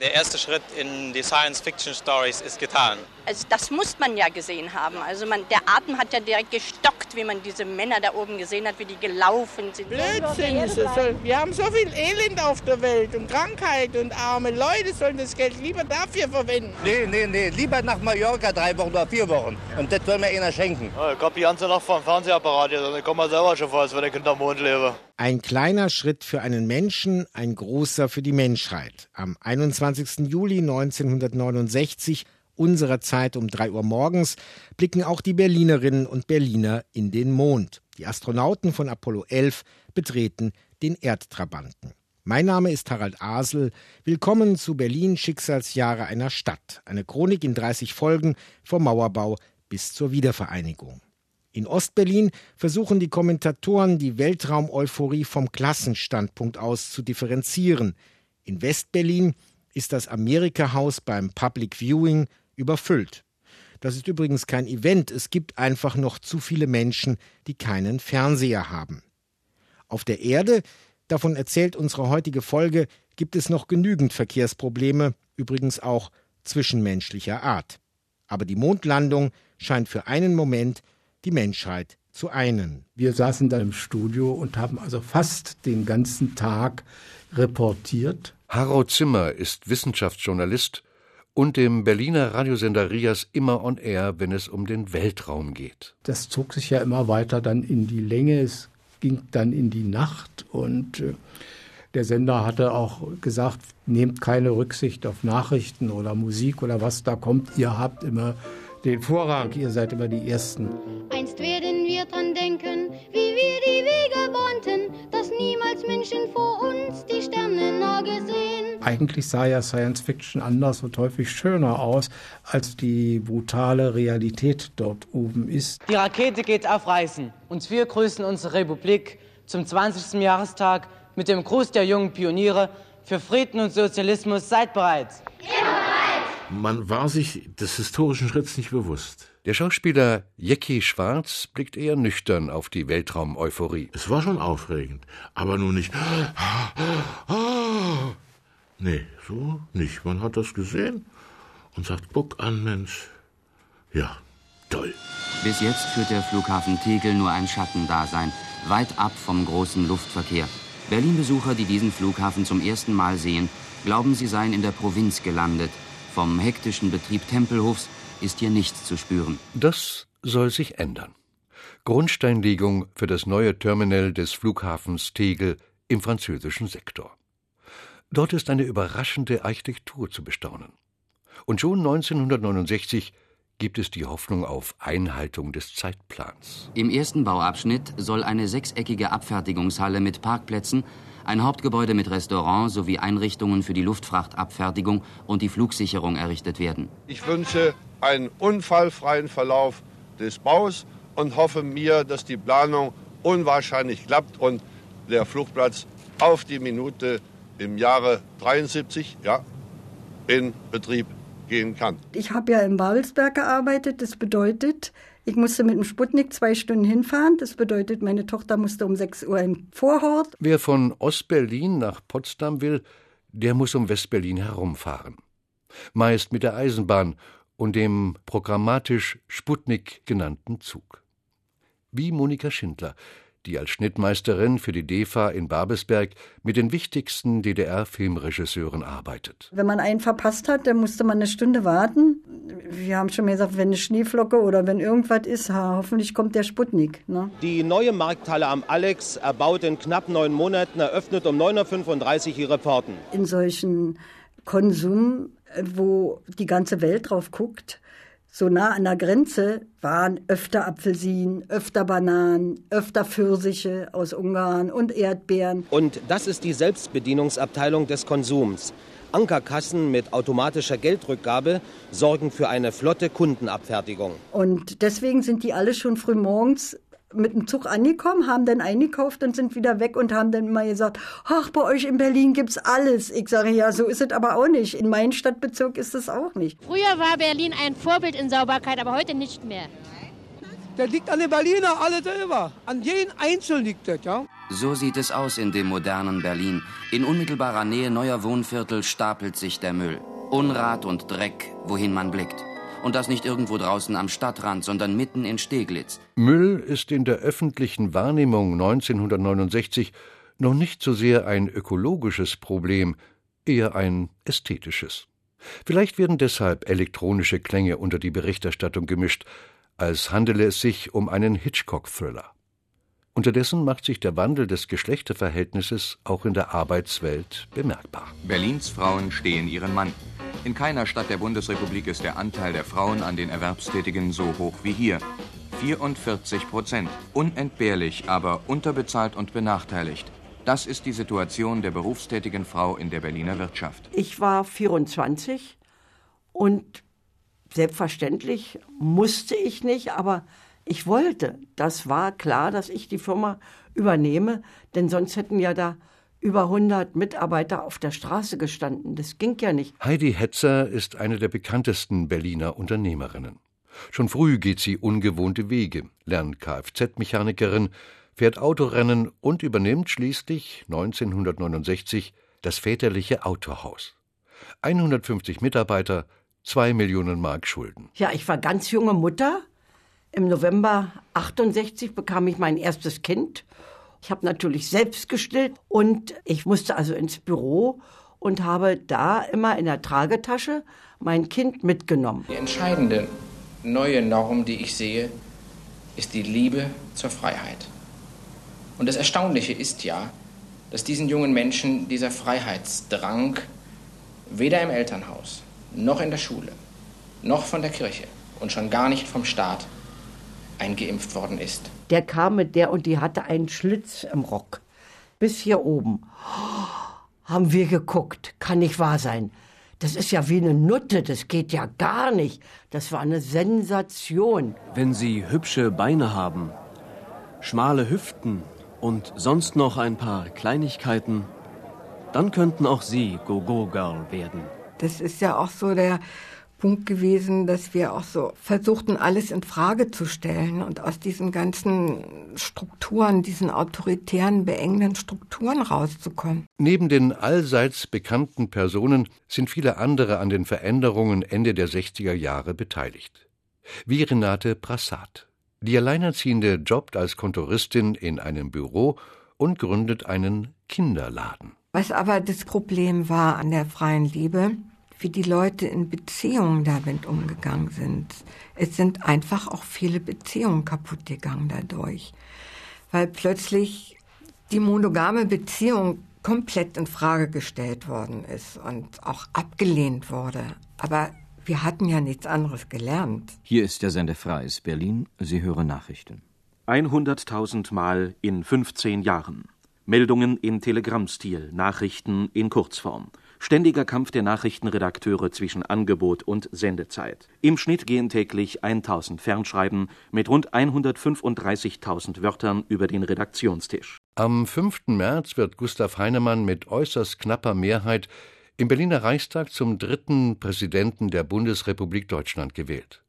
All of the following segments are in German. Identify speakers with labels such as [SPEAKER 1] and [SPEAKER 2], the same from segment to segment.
[SPEAKER 1] Der erste Schritt in die Science-Fiction-Stories ist getan.
[SPEAKER 2] Also das muss man ja gesehen haben. Also man, der Atem hat ja direkt gestockt, wie man diese Männer da oben gesehen hat, wie die gelaufen sind.
[SPEAKER 3] Blödsinn ist es. Wir haben so viel Elend auf der Welt und Krankheit und arme Leute sollen das Geld lieber dafür verwenden.
[SPEAKER 4] Nee, nee, nee, lieber nach Mallorca drei Wochen oder vier Wochen. Und das soll mir einer schenken.
[SPEAKER 5] Ja, ich hab die ganze Nacht vom Fernsehapparat jetzt und ich komme mal selber schon vor, als wenn ich hinterm Mond lebe.
[SPEAKER 6] Ein kleiner Schritt für einen Menschen, ein großer für die Menschheit. Am 21. Juli 1969 unserer Zeit um 3 Uhr morgens blicken auch die Berlinerinnen und Berliner in den Mond. Die Astronauten von Apollo 11 betreten den Erdtrabanten. Mein Name ist Harald Asel. Willkommen zu Berlin Schicksalsjahre einer Stadt. Eine Chronik in 30 Folgen vom Mauerbau bis zur Wiedervereinigung. In Ostberlin versuchen die Kommentatoren, die Weltraum-Euphorie vom Klassenstandpunkt aus zu differenzieren. In Westberlin ist das Amerika-Haus beim Public Viewing überfüllt. Das ist übrigens kein Event, es gibt einfach noch zu viele Menschen, die keinen Fernseher haben. Auf der Erde, davon erzählt unsere heutige Folge, gibt es noch genügend Verkehrsprobleme, übrigens auch zwischenmenschlicher Art. Aber die Mondlandung scheint für einen Moment die Menschheit zu einen.
[SPEAKER 7] Wir saßen da im Studio und haben also fast den ganzen Tag reportiert.
[SPEAKER 8] Harro Zimmer ist Wissenschaftsjournalist und dem Berliner Radiosender Rias immer on air, wenn es um den Weltraum geht.
[SPEAKER 7] Das zog sich ja immer weiter dann in die Länge. Es ging dann in die Nacht und äh, der Sender hatte auch gesagt, nehmt keine Rücksicht auf Nachrichten oder Musik oder was da kommt. Ihr habt immer den Vorrang. Ihr seid immer die Ersten.
[SPEAKER 9] Einst werden wir dran denken, wie wir die Wege bahnten, dass niemals Menschen vor uns die Sterne nah gesehen.
[SPEAKER 7] Eigentlich sah ja Science Fiction anders und häufig schöner aus, als die brutale Realität dort oben ist.
[SPEAKER 10] Die Rakete geht auf Reisen und wir grüßen unsere Republik zum 20. Jahrestag mit dem Gruß der jungen Pioniere für Frieden und Sozialismus. Seid bereit!
[SPEAKER 9] Ja.
[SPEAKER 11] Man war sich des historischen Schritts nicht bewusst.
[SPEAKER 8] Der Schauspieler Jecki Schwarz blickt eher nüchtern auf die Weltraum-Euphorie.
[SPEAKER 11] Es war schon aufregend, aber nur nicht. Nee, so nicht. Man hat das gesehen und sagt, guck an, Mensch. Ja, toll.
[SPEAKER 12] Bis jetzt führt der Flughafen Tegel nur ein Schattendasein, weit ab vom großen Luftverkehr. Berlin-Besucher, die diesen Flughafen zum ersten Mal sehen, glauben, sie seien in der Provinz gelandet, vom hektischen Betrieb Tempelhofs ist hier nichts zu spüren.
[SPEAKER 8] Das soll sich ändern. Grundsteinlegung für das neue Terminal des Flughafens Tegel im französischen Sektor. Dort ist eine überraschende Architektur zu bestaunen. Und schon 1969 gibt es die Hoffnung auf Einhaltung des Zeitplans.
[SPEAKER 12] Im ersten Bauabschnitt soll eine sechseckige Abfertigungshalle mit Parkplätzen ein Hauptgebäude mit Restaurant sowie Einrichtungen für die Luftfrachtabfertigung und die Flugsicherung errichtet werden.
[SPEAKER 13] Ich wünsche einen unfallfreien Verlauf des Baus und hoffe mir, dass die Planung unwahrscheinlich klappt und der Flugplatz auf die Minute im Jahre 73 ja, in Betrieb gehen kann.
[SPEAKER 14] Ich habe ja in Babelsberg gearbeitet. Das bedeutet, ich musste mit dem Sputnik zwei Stunden hinfahren. Das bedeutet, meine Tochter musste um 6 Uhr im Vorhort.
[SPEAKER 8] Wer von Ostberlin nach Potsdam will, der muss um Westberlin herumfahren. Meist mit der Eisenbahn und dem programmatisch Sputnik genannten Zug. Wie Monika Schindler, die als Schnittmeisterin für die DEFA in Babelsberg mit den wichtigsten DDR-Filmregisseuren arbeitet.
[SPEAKER 14] Wenn man einen verpasst hat, dann musste man eine Stunde warten. Wir haben schon mal gesagt, wenn eine Schneeflocke oder wenn irgendwas ist, hoffentlich kommt der Sputnik. Ne?
[SPEAKER 15] Die neue Markthalle am Alex, erbaut in knapp neun Monaten, eröffnet um 9.35 Uhr ihre Pforten.
[SPEAKER 14] In solchen Konsum, wo die ganze Welt drauf guckt, so nah an der Grenze waren öfter Apfelsinen, öfter Bananen, öfter Pfirsiche aus Ungarn und Erdbeeren.
[SPEAKER 15] Und das ist die Selbstbedienungsabteilung des Konsums. Ankerkassen mit automatischer Geldrückgabe sorgen für eine flotte Kundenabfertigung.
[SPEAKER 14] Und deswegen sind die alle schon früh morgens mit dem Zug angekommen, haben dann eingekauft und sind wieder weg und haben dann immer gesagt, ach, bei euch in Berlin gibt's alles. Ich sage, ja, so ist es aber auch nicht. In meinem Stadtbezirk ist es auch nicht.
[SPEAKER 16] Früher war Berlin ein Vorbild in Sauberkeit, aber heute nicht mehr.
[SPEAKER 17] Das liegt an den Berliner alle selber. An jeden Einzelnen liegt das, ja.
[SPEAKER 12] So sieht es aus in dem modernen Berlin. In unmittelbarer Nähe neuer Wohnviertel stapelt sich der Müll. Unrat und Dreck, wohin man blickt. Und das nicht irgendwo draußen am Stadtrand, sondern mitten in Steglitz.
[SPEAKER 8] Müll ist in der öffentlichen Wahrnehmung 1969 noch nicht so sehr ein ökologisches Problem, eher ein ästhetisches. Vielleicht werden deshalb elektronische Klänge unter die Berichterstattung gemischt, als handele es sich um einen Hitchcock-Thriller. Unterdessen macht sich der Wandel des Geschlechterverhältnisses auch in der Arbeitswelt bemerkbar.
[SPEAKER 17] Berlins Frauen stehen ihren Mann. In keiner Stadt der Bundesrepublik ist der Anteil der Frauen an den Erwerbstätigen so hoch wie hier. 44 Prozent. Unentbehrlich, aber unterbezahlt und benachteiligt. Das ist die Situation der berufstätigen Frau in der Berliner Wirtschaft.
[SPEAKER 18] Ich war 24 und selbstverständlich musste ich nicht, aber ich wollte. Das war klar, dass ich die Firma übernehme, denn sonst hätten ja da über 100 Mitarbeiter auf der Straße gestanden. Das ging ja nicht.
[SPEAKER 8] Heidi Hetzer ist eine der bekanntesten Berliner Unternehmerinnen. Schon früh geht sie ungewohnte Wege, lernt Kfz-Mechanikerin, fährt Autorennen und übernimmt schließlich 1969 das väterliche Autohaus. 150 Mitarbeiter, zwei Millionen Mark Schulden.
[SPEAKER 18] Ja, ich war ganz junge Mutter. Im November 68 bekam ich mein erstes Kind. Ich habe natürlich selbst gestillt und ich musste also ins Büro und habe da immer in der Tragetasche mein Kind mitgenommen.
[SPEAKER 19] Die entscheidende neue Norm, die ich sehe, ist die Liebe zur Freiheit. Und das Erstaunliche ist ja, dass diesen jungen Menschen dieser Freiheitsdrang weder im Elternhaus, noch in der Schule, noch von der Kirche und schon gar nicht vom Staat eingeimpft worden ist.
[SPEAKER 18] Der kam mit der und die hatte einen Schlitz im Rock. Bis hier oben. Oh, haben wir geguckt. Kann nicht wahr sein. Das ist ja wie eine Nutte, das geht ja gar nicht. Das war eine Sensation.
[SPEAKER 20] Wenn Sie hübsche Beine haben, schmale Hüften und sonst noch ein paar Kleinigkeiten, dann könnten auch Sie Go-Go-Girl werden.
[SPEAKER 21] Das ist ja auch so der Punkt gewesen, dass wir auch so versuchten, alles in Frage zu stellen und aus diesen ganzen Strukturen, diesen autoritären, beengenden Strukturen rauszukommen.
[SPEAKER 8] Neben den allseits bekannten Personen sind viele andere an den Veränderungen Ende der 60er Jahre beteiligt. Wie Renate Brassat. Die Alleinerziehende jobbt als Kontoristin in einem Büro und gründet einen Kinderladen.
[SPEAKER 21] Was aber das Problem war an der freien Liebe, wie die Leute in Beziehungen damit umgegangen sind. Es sind einfach auch viele Beziehungen kaputt gegangen dadurch, weil plötzlich die monogame Beziehung komplett in Frage gestellt worden ist und auch abgelehnt wurde. Aber wir hatten ja nichts anderes gelernt.
[SPEAKER 22] Hier ist der Sender Freies Berlin. Sie hören Nachrichten.
[SPEAKER 23] 100.000 Mal in 15 Jahren. Meldungen in Telegrammstil, Nachrichten in Kurzform. Ständiger Kampf der Nachrichtenredakteure zwischen Angebot und Sendezeit. Im Schnitt gehen täglich 1000 Fernschreiben mit rund 135.000 Wörtern über den Redaktionstisch.
[SPEAKER 8] Am 5. März wird Gustav Heinemann mit äußerst knapper Mehrheit im Berliner Reichstag zum dritten Präsidenten der Bundesrepublik Deutschland gewählt.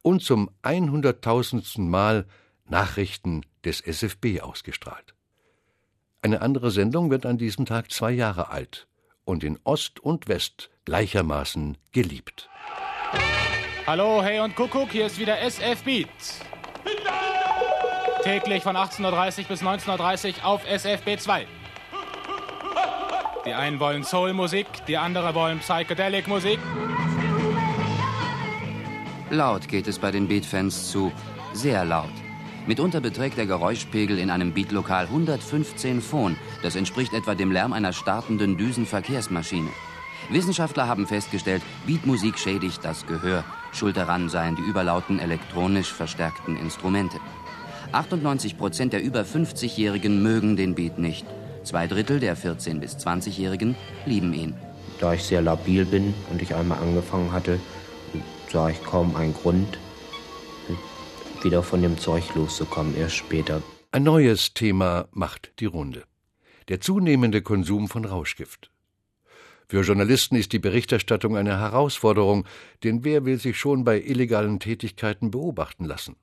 [SPEAKER 8] Und zum 100.000. Mal Nachrichten des SFB ausgestrahlt. Eine andere Sendung wird an diesem Tag zwei Jahre alt und in Ost und West gleichermaßen geliebt.
[SPEAKER 24] Hallo, hey und Kuckuck, hier ist wieder SF Beat. Täglich von 18.30 bis 19.30 auf SFB 2. Die einen wollen Soul-Musik, die anderen wollen Psychedelic-Musik.
[SPEAKER 12] Laut geht es bei den Beat-Fans zu, sehr laut. Mitunter beträgt der Geräuschpegel in einem Beatlokal 115 Phon. Das entspricht etwa dem Lärm einer startenden Düsenverkehrsmaschine. Wissenschaftler haben festgestellt, Beatmusik schädigt das Gehör. Schuld daran seien die überlauten elektronisch verstärkten Instrumente. 98 Prozent der über 50-Jährigen mögen den Beat nicht. Zwei Drittel der 14- bis 20-Jährigen lieben ihn.
[SPEAKER 25] Da ich sehr labil bin und ich einmal angefangen hatte, sah ich kaum einen Grund, wieder von dem Zeug loszukommen, erst später.
[SPEAKER 8] Ein neues Thema macht die Runde. Der zunehmende Konsum von Rauschgift. Für Journalisten ist die Berichterstattung eine Herausforderung, denn wer will sich schon bei illegalen Tätigkeiten beobachten lassen?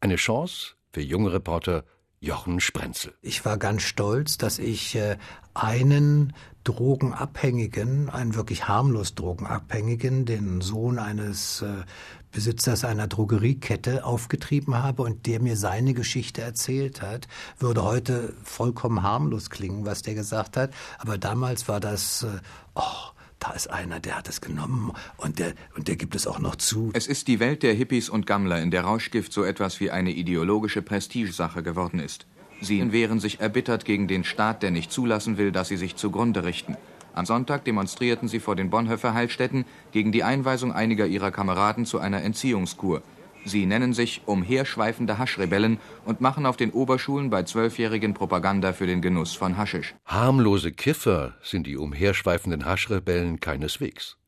[SPEAKER 8] Eine Chance für junge Reporter Jochen Sprenzel.
[SPEAKER 26] Ich war ganz stolz, dass ich äh, einen Drogenabhängigen, einen wirklich harmlos Drogenabhängigen, den Sohn eines äh, Besitzers einer Drogeriekette aufgetrieben habe und der mir seine Geschichte erzählt hat, würde heute vollkommen harmlos klingen, was der gesagt hat. Aber damals war das, äh, oh, da ist einer, der hat es genommen und der, und der gibt es auch noch zu.
[SPEAKER 17] Es ist die Welt der Hippies und Gammler, in der Rauschgift so etwas wie eine ideologische Prestigesache geworden ist. Sie wehren sich erbittert gegen den Staat, der nicht zulassen will, dass sie sich zugrunde richten. Am Sonntag demonstrierten sie vor den Bonhoeffer Heilstätten gegen die Einweisung einiger ihrer Kameraden zu einer Entziehungskur. Sie nennen sich umherschweifende Haschrebellen und machen auf den Oberschulen bei Zwölfjährigen Propaganda für den Genuss von Haschisch.
[SPEAKER 8] Harmlose Kiffer sind die umherschweifenden Haschrebellen keineswegs.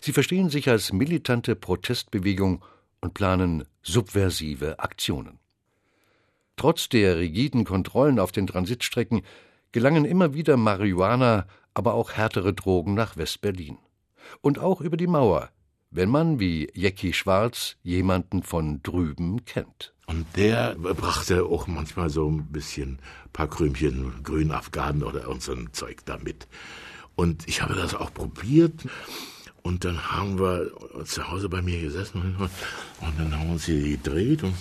[SPEAKER 8] Sie verstehen sich als militante Protestbewegung und planen subversive Aktionen. Trotz der rigiden Kontrollen auf den Transitstrecken gelangen immer wieder Marihuana, aber auch härtere Drogen nach West-Berlin. Und auch über die Mauer wenn man, wie Jecki Schwarz, jemanden von drüben kennt.
[SPEAKER 11] Und der brachte auch manchmal so ein bisschen ein paar Krümchen Grünafghanen oder irgend so ein Zeug damit. Und ich habe das auch probiert. Und dann haben wir zu Hause bei mir gesessen und dann haben wir uns hier gedreht und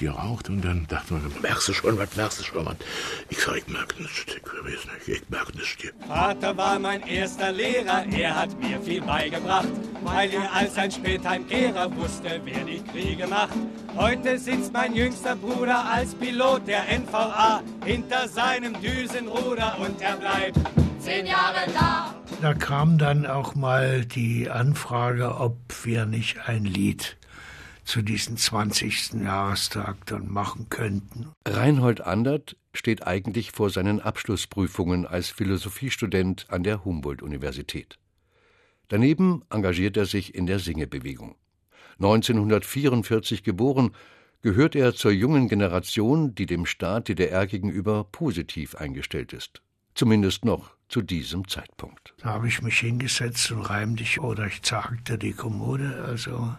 [SPEAKER 11] geraucht und dann dachte man, merkst du schon was, merkst du schon was? Ich sag, ich merk nichts, ich weiß nicht, ich merk nichts.
[SPEAKER 27] Vater war mein erster Lehrer, er hat mir viel beigebracht, weil er als ein Spätheimkehrer wusste, wer die Kriege macht. Heute sitzt mein jüngster Bruder als Pilot der NVA hinter seinem Düsenruder und er bleibt zehn Jahre da.
[SPEAKER 28] Da kam dann auch mal die Anfrage, ob wir nicht ein Lied zu diesem 20. Jahrestag dann machen könnten.
[SPEAKER 8] Reinhold Andert steht eigentlich vor seinen Abschlussprüfungen als Philosophiestudent an der Humboldt-Universität. Daneben engagiert er sich in der Singebewegung. 1944 geboren, gehört er zur jungen Generation, die dem Staat DDR gegenüber positiv eingestellt ist. Zumindest noch zu diesem Zeitpunkt.
[SPEAKER 28] Da habe ich mich hingesetzt und reimte ich oder ich zagte die Kommode, also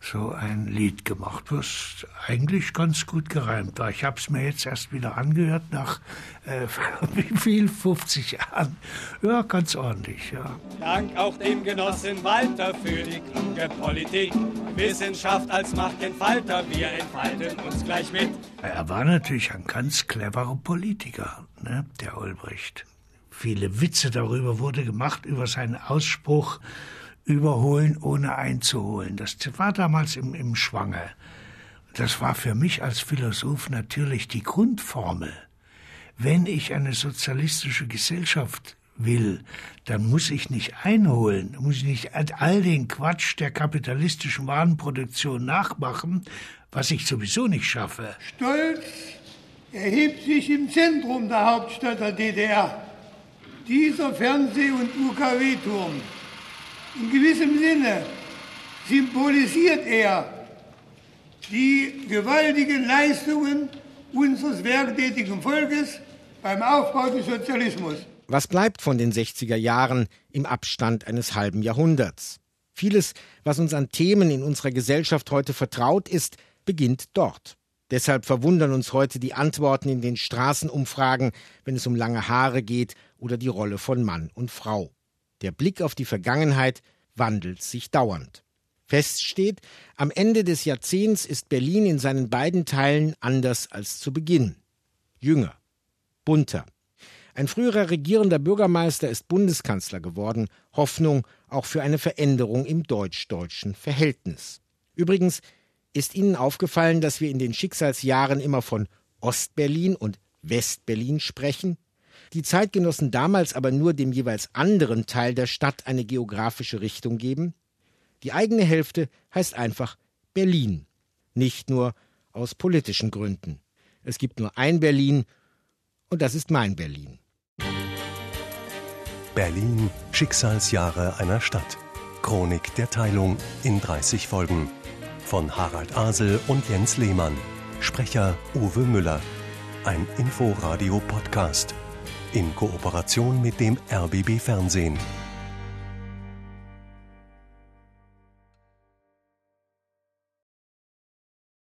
[SPEAKER 28] so ein Lied gemacht, was eigentlich ganz gut gereimt war. Ich habe es mir jetzt erst wieder angehört nach äh, wie viel 50 Jahren. Ja, ganz ordentlich, ja.
[SPEAKER 27] Dank auch dem Genossen Walter für die kluge Politik. Wissenschaft als Machtentfalter, wir entfalten uns gleich mit.
[SPEAKER 28] Er war natürlich ein ganz cleverer Politiker, ne, der Ulbricht. Viele Witze darüber wurde gemacht über seinen Ausspruch überholen, ohne einzuholen. Das war damals im, im Schwange. Das war für mich als Philosoph natürlich die Grundformel. Wenn ich eine sozialistische Gesellschaft will, dann muss ich nicht einholen, muss ich nicht all den Quatsch der kapitalistischen Warenproduktion nachmachen, was ich sowieso nicht schaffe.
[SPEAKER 29] Stolz erhebt sich im Zentrum der Hauptstadt der DDR. Dieser Fernseh- und UKW-Turm in gewissem Sinne symbolisiert er die gewaltigen Leistungen unseres werktätigen Volkes beim Aufbau des Sozialismus.
[SPEAKER 6] Was bleibt von den 60er Jahren im Abstand eines halben Jahrhunderts? Vieles, was uns an Themen in unserer Gesellschaft heute vertraut ist, beginnt dort. Deshalb verwundern uns heute die Antworten in den Straßenumfragen, wenn es um lange Haare geht oder die Rolle von Mann und Frau. Der Blick auf die Vergangenheit wandelt sich dauernd. Fest steht, am Ende des Jahrzehnts ist Berlin in seinen beiden Teilen anders als zu Beginn. Jünger, bunter. Ein früherer regierender Bürgermeister ist Bundeskanzler geworden, Hoffnung auch für eine Veränderung im deutsch-deutschen Verhältnis. Übrigens ist Ihnen aufgefallen, dass wir in den Schicksalsjahren immer von Ostberlin und Westberlin sprechen? Die Zeitgenossen damals aber nur dem jeweils anderen Teil der Stadt eine geografische Richtung geben? Die eigene Hälfte heißt einfach Berlin, nicht nur aus politischen Gründen. Es gibt nur ein Berlin und das ist mein Berlin.
[SPEAKER 30] Berlin, Schicksalsjahre einer Stadt. Chronik der Teilung in 30 Folgen. Von Harald Asel und Jens Lehmann. Sprecher Uwe Müller. Ein Inforadio-Podcast in Kooperation mit dem RBB Fernsehen.